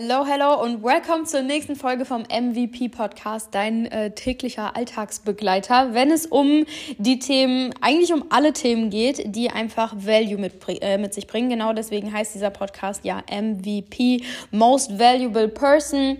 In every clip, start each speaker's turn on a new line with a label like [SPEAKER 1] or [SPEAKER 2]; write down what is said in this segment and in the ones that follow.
[SPEAKER 1] Hello, hello und welcome zur nächsten Folge vom MVP Podcast, dein äh, täglicher Alltagsbegleiter, wenn es um die Themen, eigentlich um alle Themen geht, die einfach Value mit, äh, mit sich bringen. Genau deswegen heißt dieser Podcast ja MVP, Most Valuable Person.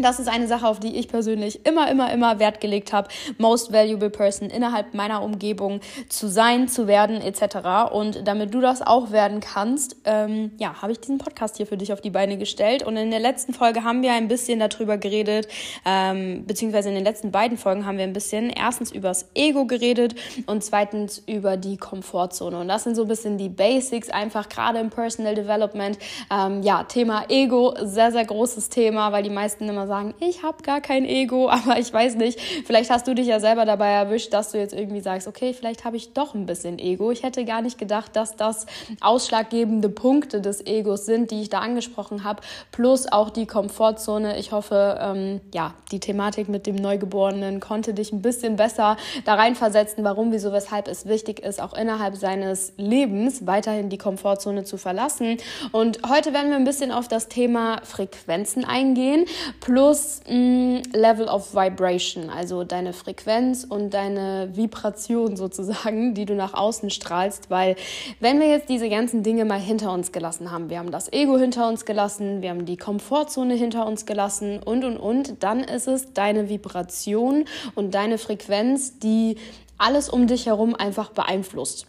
[SPEAKER 1] Das ist eine Sache, auf die ich persönlich immer, immer, immer Wert gelegt habe, most valuable person innerhalb meiner Umgebung zu sein, zu werden, etc. Und damit du das auch werden kannst, ähm, ja, habe ich diesen Podcast hier für dich auf die Beine gestellt. Und in der letzten Folge haben wir ein bisschen darüber geredet, ähm, beziehungsweise in den letzten beiden Folgen haben wir ein bisschen erstens übers Ego geredet und zweitens über die Komfortzone. Und das sind so ein bisschen die Basics, einfach gerade im Personal Development. Ähm, ja, Thema Ego, sehr, sehr großes Thema, weil die meisten immer sagen, ich habe gar kein Ego, aber ich weiß nicht, vielleicht hast du dich ja selber dabei erwischt, dass du jetzt irgendwie sagst, okay, vielleicht habe ich doch ein bisschen Ego. Ich hätte gar nicht gedacht, dass das ausschlaggebende Punkte des Egos sind, die ich da angesprochen habe, plus auch die Komfortzone. Ich hoffe, ähm, ja, die Thematik mit dem Neugeborenen konnte dich ein bisschen besser da reinversetzen, warum, wieso, weshalb es wichtig ist, auch innerhalb seines Lebens weiterhin die Komfortzone zu verlassen. Und heute werden wir ein bisschen auf das Thema Frequenzen eingehen, plus plus mh, Level of Vibration, also deine Frequenz und deine Vibration sozusagen, die du nach außen strahlst, weil wenn wir jetzt diese ganzen Dinge mal hinter uns gelassen haben, wir haben das Ego hinter uns gelassen, wir haben die Komfortzone hinter uns gelassen und und und, dann ist es deine Vibration und deine Frequenz, die alles um dich herum einfach beeinflusst.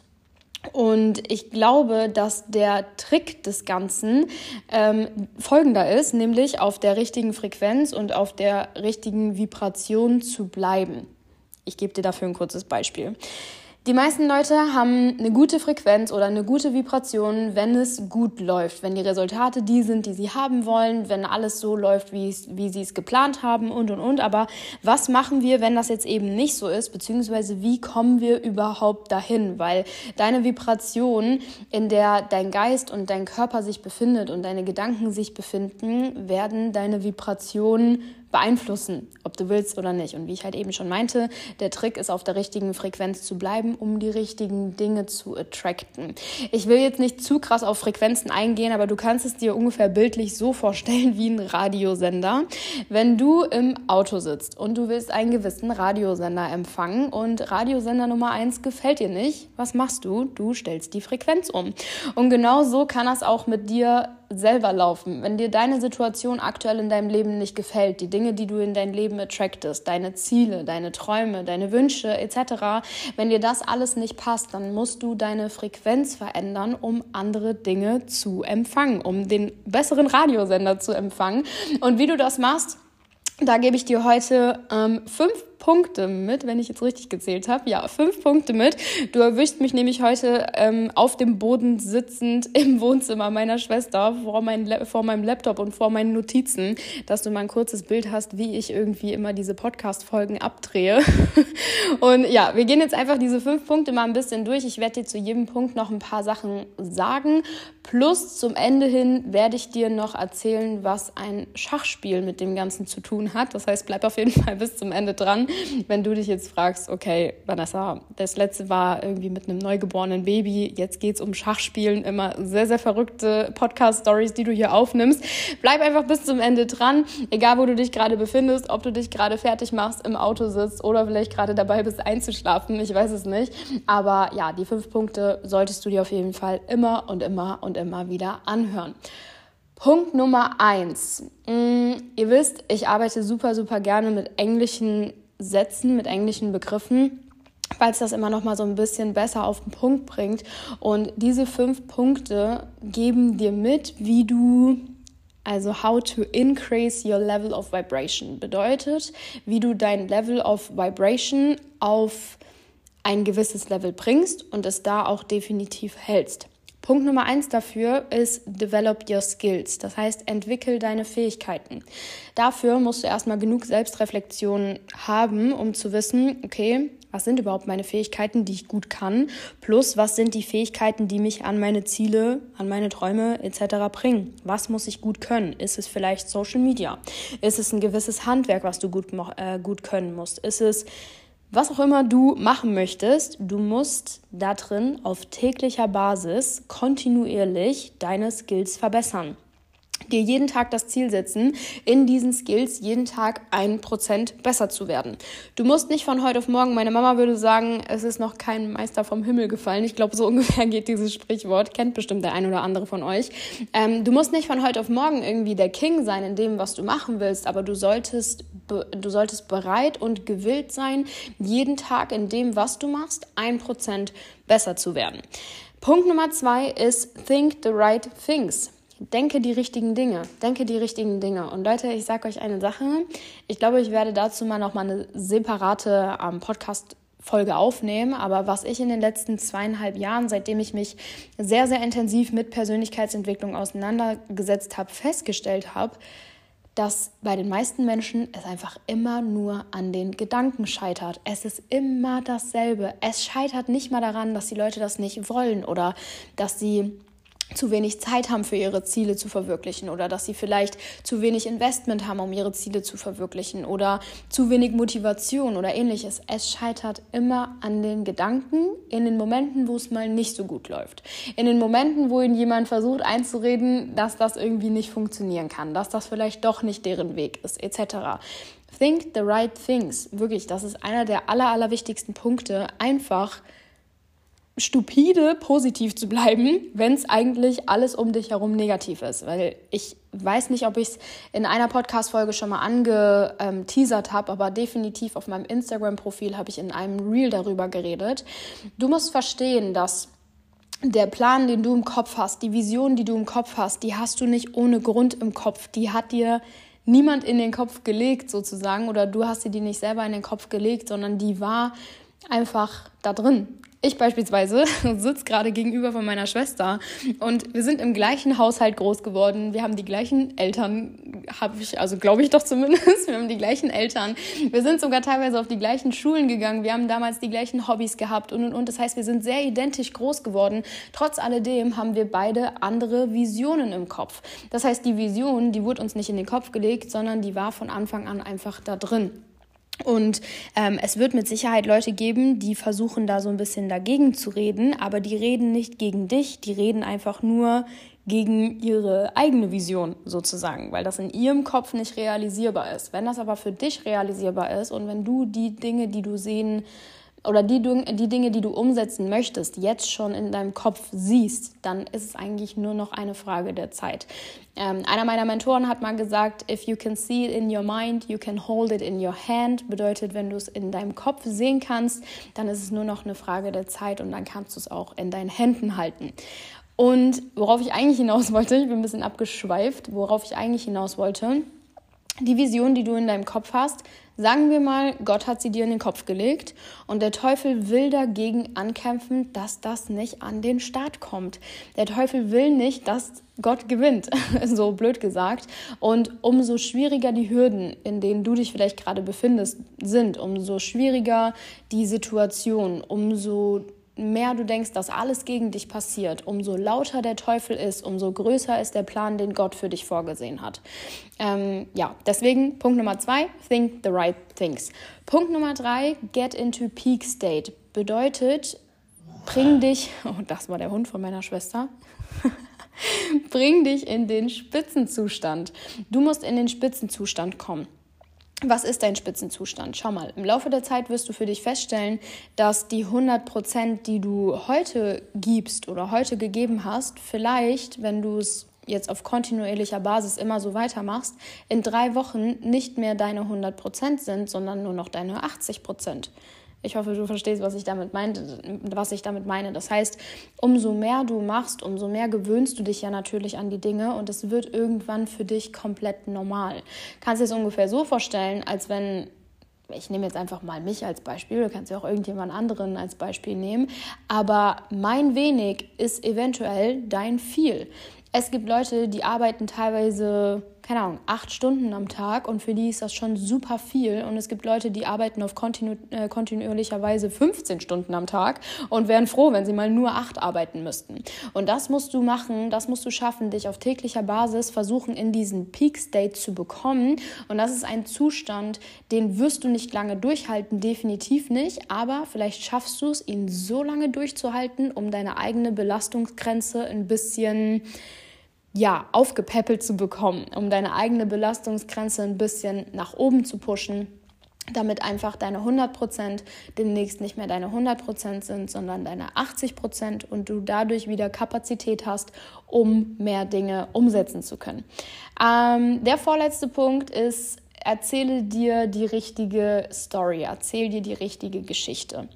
[SPEAKER 1] Und ich glaube, dass der Trick des Ganzen ähm, folgender ist, nämlich auf der richtigen Frequenz und auf der richtigen Vibration zu bleiben. Ich gebe dir dafür ein kurzes Beispiel. Die meisten Leute haben eine gute Frequenz oder eine gute Vibration, wenn es gut läuft, wenn die Resultate die sind, die sie haben wollen, wenn alles so läuft, wie, wie sie es geplant haben und und und. Aber was machen wir, wenn das jetzt eben nicht so ist, beziehungsweise wie kommen wir überhaupt dahin? Weil deine Vibration, in der dein Geist und dein Körper sich befindet und deine Gedanken sich befinden, werden deine Vibration beeinflussen, ob du willst oder nicht. Und wie ich halt eben schon meinte, der Trick ist auf der richtigen Frequenz zu bleiben, um die richtigen Dinge zu attracten. Ich will jetzt nicht zu krass auf Frequenzen eingehen, aber du kannst es dir ungefähr bildlich so vorstellen wie ein Radiosender. Wenn du im Auto sitzt und du willst einen gewissen Radiosender empfangen und Radiosender Nummer eins gefällt dir nicht, was machst du? Du stellst die Frequenz um. Und genau so kann das auch mit dir selber laufen. Wenn dir deine Situation aktuell in deinem Leben nicht gefällt, die Dinge, die du in dein Leben attractest, deine Ziele, deine Träume, deine Wünsche etc., wenn dir das alles nicht passt, dann musst du deine Frequenz verändern, um andere Dinge zu empfangen, um den besseren Radiosender zu empfangen. Und wie du das machst, da gebe ich dir heute ähm, fünf Punkte mit, wenn ich jetzt richtig gezählt habe. Ja, fünf Punkte mit. Du erwischst mich nämlich heute ähm, auf dem Boden sitzend im Wohnzimmer meiner Schwester vor, mein, vor meinem Laptop und vor meinen Notizen, dass du mal ein kurzes Bild hast, wie ich irgendwie immer diese Podcast-Folgen abdrehe. und ja, wir gehen jetzt einfach diese fünf Punkte mal ein bisschen durch. Ich werde dir zu jedem Punkt noch ein paar Sachen sagen. Plus zum Ende hin werde ich dir noch erzählen, was ein Schachspiel mit dem Ganzen zu tun hat. Das heißt, bleib auf jeden Fall bis zum Ende dran wenn du dich jetzt fragst, okay, Vanessa, das letzte war irgendwie mit einem neugeborenen Baby, jetzt geht es um Schachspielen, immer sehr, sehr verrückte Podcast-Stories, die du hier aufnimmst. Bleib einfach bis zum Ende dran, egal wo du dich gerade befindest, ob du dich gerade fertig machst, im Auto sitzt oder vielleicht gerade dabei bist einzuschlafen, ich weiß es nicht. Aber ja, die fünf Punkte solltest du dir auf jeden Fall immer und immer und immer wieder anhören. Punkt Nummer eins. Mm, ihr wisst, ich arbeite super, super gerne mit englischen Sätzen, mit englischen Begriffen weil es das immer noch mal so ein bisschen besser auf den Punkt bringt. Und diese fünf Punkte geben dir mit, wie du also how to increase your level of vibration bedeutet, wie du dein Level of vibration auf ein gewisses Level bringst und es da auch definitiv hältst. Punkt Nummer eins dafür ist Develop your skills. Das heißt, entwickel deine Fähigkeiten. Dafür musst du erstmal genug Selbstreflexion haben, um zu wissen, okay, was sind überhaupt meine Fähigkeiten, die ich gut kann, plus was sind die Fähigkeiten, die mich an meine Ziele, an meine Träume etc. bringen. Was muss ich gut können? Ist es vielleicht Social Media? Ist es ein gewisses Handwerk, was du gut, äh, gut können musst? Ist es was auch immer du machen möchtest, du musst da drin auf täglicher Basis kontinuierlich deine Skills verbessern. dir jeden Tag das Ziel setzen, in diesen Skills jeden Tag ein Prozent besser zu werden. Du musst nicht von heute auf morgen, meine Mama würde sagen, es ist noch kein Meister vom Himmel gefallen. Ich glaube, so ungefähr geht dieses Sprichwort, kennt bestimmt der ein oder andere von euch. Ähm, du musst nicht von heute auf morgen irgendwie der King sein in dem, was du machen willst, aber du solltest, du solltest bereit und gewillt sein, jeden Tag in dem, was du machst, ein Prozent besser zu werden. Punkt Nummer zwei ist Think the right things denke die richtigen Dinge. Denke die richtigen Dinge. Und Leute, ich sage euch eine Sache. Ich glaube, ich werde dazu mal noch mal eine separate ähm, Podcast Folge aufnehmen, aber was ich in den letzten zweieinhalb Jahren, seitdem ich mich sehr, sehr intensiv mit Persönlichkeitsentwicklung auseinandergesetzt habe, festgestellt habe, dass bei den meisten Menschen es einfach immer nur an den Gedanken scheitert. Es ist immer dasselbe. Es scheitert nicht mal daran, dass die Leute das nicht wollen oder dass sie zu wenig Zeit haben für ihre Ziele zu verwirklichen oder dass sie vielleicht zu wenig Investment haben, um ihre Ziele zu verwirklichen oder zu wenig Motivation oder ähnliches. Es scheitert immer an den Gedanken in den Momenten, wo es mal nicht so gut läuft. In den Momenten, wo ihnen jemand versucht einzureden, dass das irgendwie nicht funktionieren kann, dass das vielleicht doch nicht deren Weg ist, etc. Think the right things. Wirklich, das ist einer der aller, aller wichtigsten Punkte. Einfach stupide positiv zu bleiben, wenn es eigentlich alles um dich herum negativ ist. Weil ich weiß nicht, ob ich es in einer Podcast-Folge schon mal angeteasert habe, aber definitiv auf meinem Instagram-Profil habe ich in einem Reel darüber geredet. Du musst verstehen, dass der Plan, den du im Kopf hast, die Vision, die du im Kopf hast, die hast du nicht ohne Grund im Kopf. Die hat dir niemand in den Kopf gelegt sozusagen oder du hast dir nicht selber in den Kopf gelegt, sondern die war einfach da drin. Ich beispielsweise sitze gerade gegenüber von meiner Schwester und wir sind im gleichen Haushalt groß geworden. Wir haben die gleichen Eltern, habe ich, also glaube ich doch zumindest, wir haben die gleichen Eltern. Wir sind sogar teilweise auf die gleichen Schulen gegangen. Wir haben damals die gleichen Hobbys gehabt und und und. Das heißt, wir sind sehr identisch groß geworden. Trotz alledem haben wir beide andere Visionen im Kopf. Das heißt, die Vision, die wurde uns nicht in den Kopf gelegt, sondern die war von Anfang an einfach da drin. Und ähm, es wird mit Sicherheit Leute geben, die versuchen da so ein bisschen dagegen zu reden, aber die reden nicht gegen dich, die reden einfach nur gegen ihre eigene Vision sozusagen, weil das in ihrem Kopf nicht realisierbar ist. Wenn das aber für dich realisierbar ist und wenn du die Dinge, die du sehen oder die, die Dinge, die du umsetzen möchtest, jetzt schon in deinem Kopf siehst, dann ist es eigentlich nur noch eine Frage der Zeit. Ähm, einer meiner Mentoren hat mal gesagt, if you can see it in your mind, you can hold it in your hand. Bedeutet, wenn du es in deinem Kopf sehen kannst, dann ist es nur noch eine Frage der Zeit und dann kannst du es auch in deinen Händen halten. Und worauf ich eigentlich hinaus wollte, ich bin ein bisschen abgeschweift, worauf ich eigentlich hinaus wollte, die Vision, die du in deinem Kopf hast, sagen wir mal, Gott hat sie dir in den Kopf gelegt und der Teufel will dagegen ankämpfen, dass das nicht an den Start kommt. Der Teufel will nicht, dass Gott gewinnt, so blöd gesagt. Und umso schwieriger die Hürden, in denen du dich vielleicht gerade befindest, sind, umso schwieriger die Situation, umso mehr du denkst, dass alles gegen dich passiert, umso lauter der Teufel ist, umso größer ist der Plan, den Gott für dich vorgesehen hat. Ähm, ja, deswegen Punkt Nummer zwei, think the right things. Punkt Nummer drei, get into peak state. Bedeutet, bring dich, oh, das war der Hund von meiner Schwester. bring dich in den Spitzenzustand. Du musst in den Spitzenzustand kommen. Was ist dein Spitzenzustand? Schau mal, im Laufe der Zeit wirst du für dich feststellen, dass die 100 Prozent, die du heute gibst oder heute gegeben hast, vielleicht, wenn du es jetzt auf kontinuierlicher Basis immer so weitermachst, in drei Wochen nicht mehr deine 100 Prozent sind, sondern nur noch deine 80 Prozent. Ich hoffe, du verstehst, was ich damit meinte, was ich damit meine. Das heißt, umso mehr du machst, umso mehr gewöhnst du dich ja natürlich an die Dinge und es wird irgendwann für dich komplett normal. Kannst dir es ungefähr so vorstellen, als wenn ich nehme jetzt einfach mal mich als Beispiel, du kannst ja auch irgendjemand anderen als Beispiel nehmen, aber mein wenig ist eventuell dein viel. Es gibt Leute, die arbeiten teilweise keine Ahnung, acht Stunden am Tag und für die ist das schon super viel. Und es gibt Leute, die arbeiten auf kontinu äh, kontinuierlicher Weise 15 Stunden am Tag und wären froh, wenn sie mal nur acht arbeiten müssten. Und das musst du machen, das musst du schaffen, dich auf täglicher Basis versuchen, in diesen Peak State zu bekommen. Und das ist ein Zustand, den wirst du nicht lange durchhalten, definitiv nicht, aber vielleicht schaffst du es, ihn so lange durchzuhalten, um deine eigene Belastungsgrenze ein bisschen ja, aufgepäppelt zu bekommen, um deine eigene Belastungsgrenze ein bisschen nach oben zu pushen damit einfach deine 100% demnächst nicht mehr deine 100% sind, sondern deine 80% und du dadurch wieder Kapazität hast, um mehr Dinge umsetzen zu können. Ähm, der vorletzte Punkt ist, erzähle dir die richtige Story, erzähl dir die richtige Geschichte.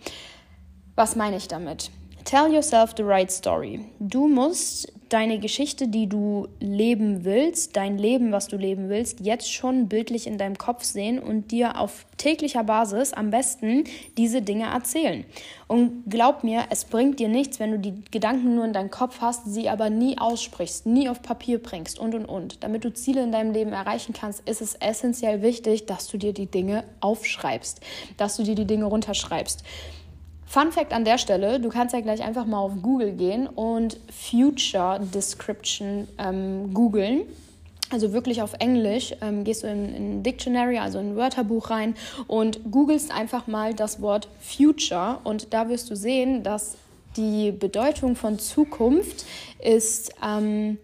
[SPEAKER 1] Was meine ich damit? Tell yourself the right story. Du musst deine Geschichte, die du leben willst, dein Leben, was du leben willst, jetzt schon bildlich in deinem Kopf sehen und dir auf täglicher Basis am besten diese Dinge erzählen. Und glaub mir, es bringt dir nichts, wenn du die Gedanken nur in deinem Kopf hast, sie aber nie aussprichst, nie auf Papier bringst und und und. Damit du Ziele in deinem Leben erreichen kannst, ist es essentiell wichtig, dass du dir die Dinge aufschreibst, dass du dir die Dinge runterschreibst. Fun Fact an der Stelle: Du kannst ja gleich einfach mal auf Google gehen und Future Description ähm, googeln. Also wirklich auf Englisch ähm, gehst du in, in Dictionary, also in ein Wörterbuch rein und googelst einfach mal das Wort Future und da wirst du sehen, dass die Bedeutung von Zukunft ist. Ähm,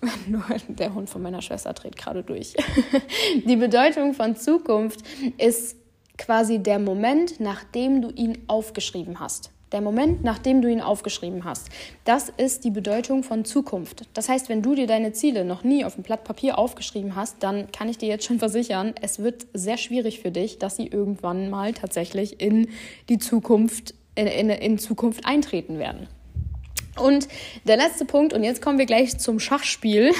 [SPEAKER 1] nur der Hund von meiner Schwester dreht gerade durch. die Bedeutung von Zukunft ist quasi der Moment, nachdem du ihn aufgeschrieben hast. Der Moment, nachdem du ihn aufgeschrieben hast. Das ist die Bedeutung von Zukunft. Das heißt, wenn du dir deine Ziele noch nie auf ein Blatt Papier aufgeschrieben hast, dann kann ich dir jetzt schon versichern, es wird sehr schwierig für dich, dass sie irgendwann mal tatsächlich in die Zukunft, in, in, in Zukunft eintreten werden. Und der letzte Punkt, und jetzt kommen wir gleich zum Schachspiel.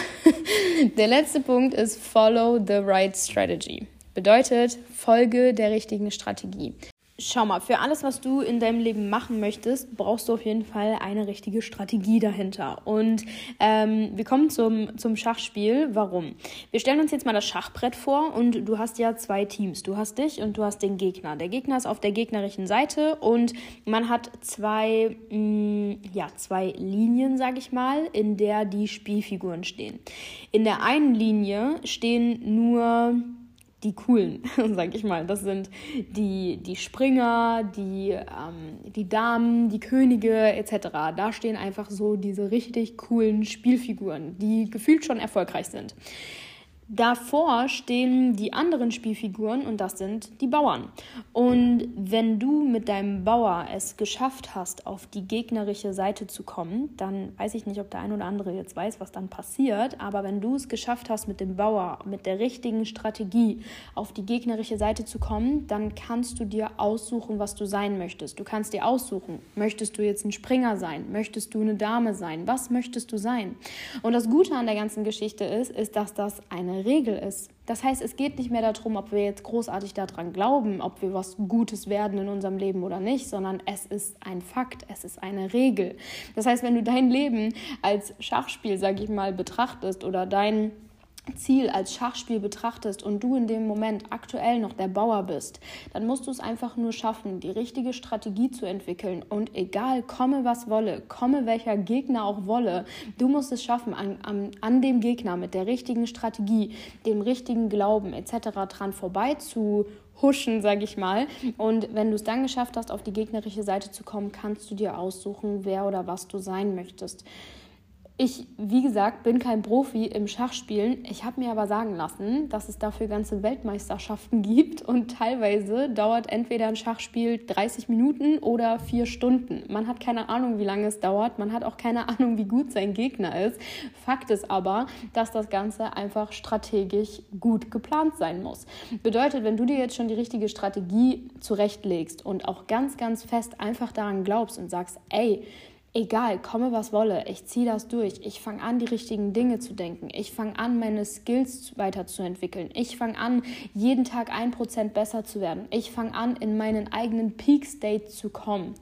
[SPEAKER 1] der letzte Punkt ist Follow the right strategy. Bedeutet, folge der richtigen Strategie. Schau mal, für alles, was du in deinem Leben machen möchtest, brauchst du auf jeden Fall eine richtige Strategie dahinter. Und ähm, wir kommen zum, zum Schachspiel. Warum? Wir stellen uns jetzt mal das Schachbrett vor und du hast ja zwei Teams. Du hast dich und du hast den Gegner. Der Gegner ist auf der gegnerischen Seite und man hat zwei, mh, mm, ja, zwei Linien, sag ich mal, in der die Spielfiguren stehen. In der einen Linie stehen nur die coolen, sag ich mal. Das sind die, die Springer, die, ähm, die Damen, die Könige etc. Da stehen einfach so diese richtig coolen Spielfiguren, die gefühlt schon erfolgreich sind. Davor stehen die anderen Spielfiguren und das sind die Bauern. Und wenn du mit deinem Bauer es geschafft hast, auf die gegnerische Seite zu kommen, dann weiß ich nicht, ob der ein oder andere jetzt weiß, was dann passiert, aber wenn du es geschafft hast, mit dem Bauer, mit der richtigen Strategie auf die gegnerische Seite zu kommen, dann kannst du dir aussuchen, was du sein möchtest. Du kannst dir aussuchen, möchtest du jetzt ein Springer sein, möchtest du eine Dame sein, was möchtest du sein? Und das Gute an der ganzen Geschichte ist, ist, dass das eine Regel ist. Das heißt, es geht nicht mehr darum, ob wir jetzt großartig daran glauben, ob wir was Gutes werden in unserem Leben oder nicht, sondern es ist ein Fakt, es ist eine Regel. Das heißt, wenn du dein Leben als Schachspiel, sag ich mal, betrachtest oder dein Ziel als Schachspiel betrachtest und du in dem Moment aktuell noch der Bauer bist, dann musst du es einfach nur schaffen, die richtige Strategie zu entwickeln und egal, komme was wolle, komme welcher Gegner auch wolle, du musst es schaffen, an, an, an dem Gegner mit der richtigen Strategie, dem richtigen Glauben etc. dran vorbei zu huschen, sage ich mal. Und wenn du es dann geschafft hast, auf die gegnerische Seite zu kommen, kannst du dir aussuchen, wer oder was du sein möchtest. Ich, wie gesagt, bin kein Profi im Schachspielen. Ich habe mir aber sagen lassen, dass es dafür ganze Weltmeisterschaften gibt und teilweise dauert entweder ein Schachspiel 30 Minuten oder vier Stunden. Man hat keine Ahnung, wie lange es dauert. Man hat auch keine Ahnung, wie gut sein Gegner ist. Fakt ist aber, dass das Ganze einfach strategisch gut geplant sein muss. Bedeutet, wenn du dir jetzt schon die richtige Strategie zurechtlegst und auch ganz, ganz fest einfach daran glaubst und sagst, ey, egal, komme was wolle, ich ziehe das durch. Ich fange an, die richtigen Dinge zu denken. Ich fange an, meine Skills weiterzuentwickeln. Ich fange an, jeden Tag ein Prozent besser zu werden. Ich fange an, in meinen eigenen Peak State zu kommen.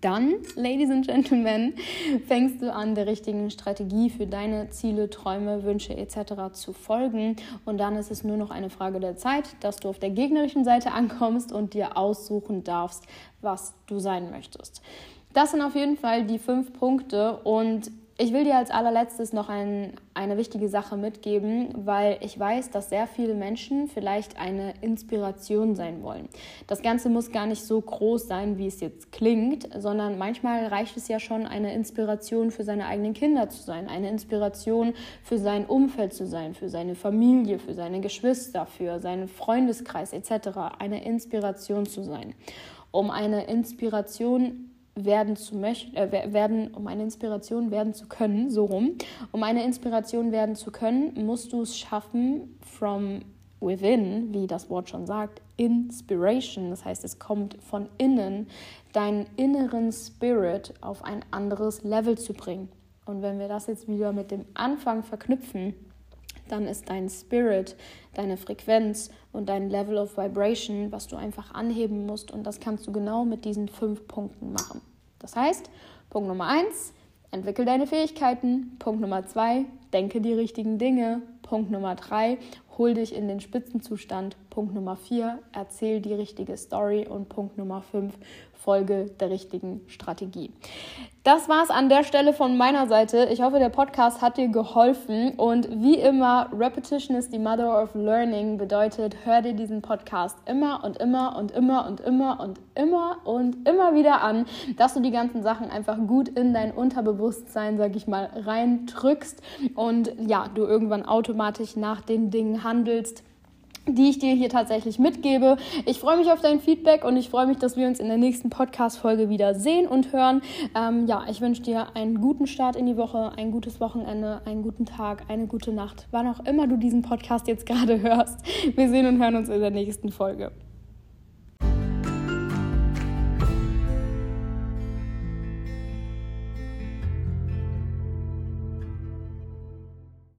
[SPEAKER 1] Dann, Ladies and Gentlemen, fängst du an, der richtigen Strategie für deine Ziele, Träume, Wünsche etc. zu folgen. Und dann ist es nur noch eine Frage der Zeit, dass du auf der gegnerischen Seite ankommst und dir aussuchen darfst, was du sein möchtest. Das sind auf jeden Fall die fünf Punkte und ich will dir als allerletztes noch ein, eine wichtige Sache mitgeben, weil ich weiß, dass sehr viele Menschen vielleicht eine Inspiration sein wollen. Das Ganze muss gar nicht so groß sein, wie es jetzt klingt, sondern manchmal reicht es ja schon, eine Inspiration für seine eigenen Kinder zu sein, eine Inspiration für sein Umfeld zu sein, für seine Familie, für seine Geschwister, für seinen Freundeskreis etc. Eine Inspiration zu sein. Um eine Inspiration werden zu möchten, äh, werden, um eine Inspiration werden zu können, so rum, um eine Inspiration werden zu können, musst du es schaffen, from within, wie das Wort schon sagt, Inspiration, das heißt, es kommt von innen, deinen inneren Spirit auf ein anderes Level zu bringen. Und wenn wir das jetzt wieder mit dem Anfang verknüpfen, dann ist dein Spirit, deine Frequenz und dein Level of Vibration, was du einfach anheben musst. Und das kannst du genau mit diesen fünf Punkten machen. Das heißt, Punkt Nummer eins, entwickel deine Fähigkeiten. Punkt Nummer zwei, denke die richtigen Dinge. Punkt Nummer drei, hol dich in den Spitzenzustand. Punkt Nummer vier, erzähl die richtige Story. Und Punkt Nummer fünf, folge der richtigen Strategie. Das war es an der Stelle von meiner Seite. Ich hoffe, der Podcast hat dir geholfen. Und wie immer, Repetition is the mother of learning bedeutet, hör dir diesen Podcast immer und immer und immer und immer und immer und immer wieder an, dass du die ganzen Sachen einfach gut in dein Unterbewusstsein, sag ich mal, reindrückst und ja, du irgendwann automatisch nach den Dingen handelst die ich dir hier tatsächlich mitgebe. Ich freue mich auf dein Feedback und ich freue mich, dass wir uns in der nächsten Podcast-Folge wieder sehen und hören. Ähm, ja, ich wünsche dir einen guten Start in die Woche, ein gutes Wochenende, einen guten Tag, eine gute Nacht, wann auch immer du diesen Podcast jetzt gerade hörst. Wir sehen und hören uns in der nächsten Folge.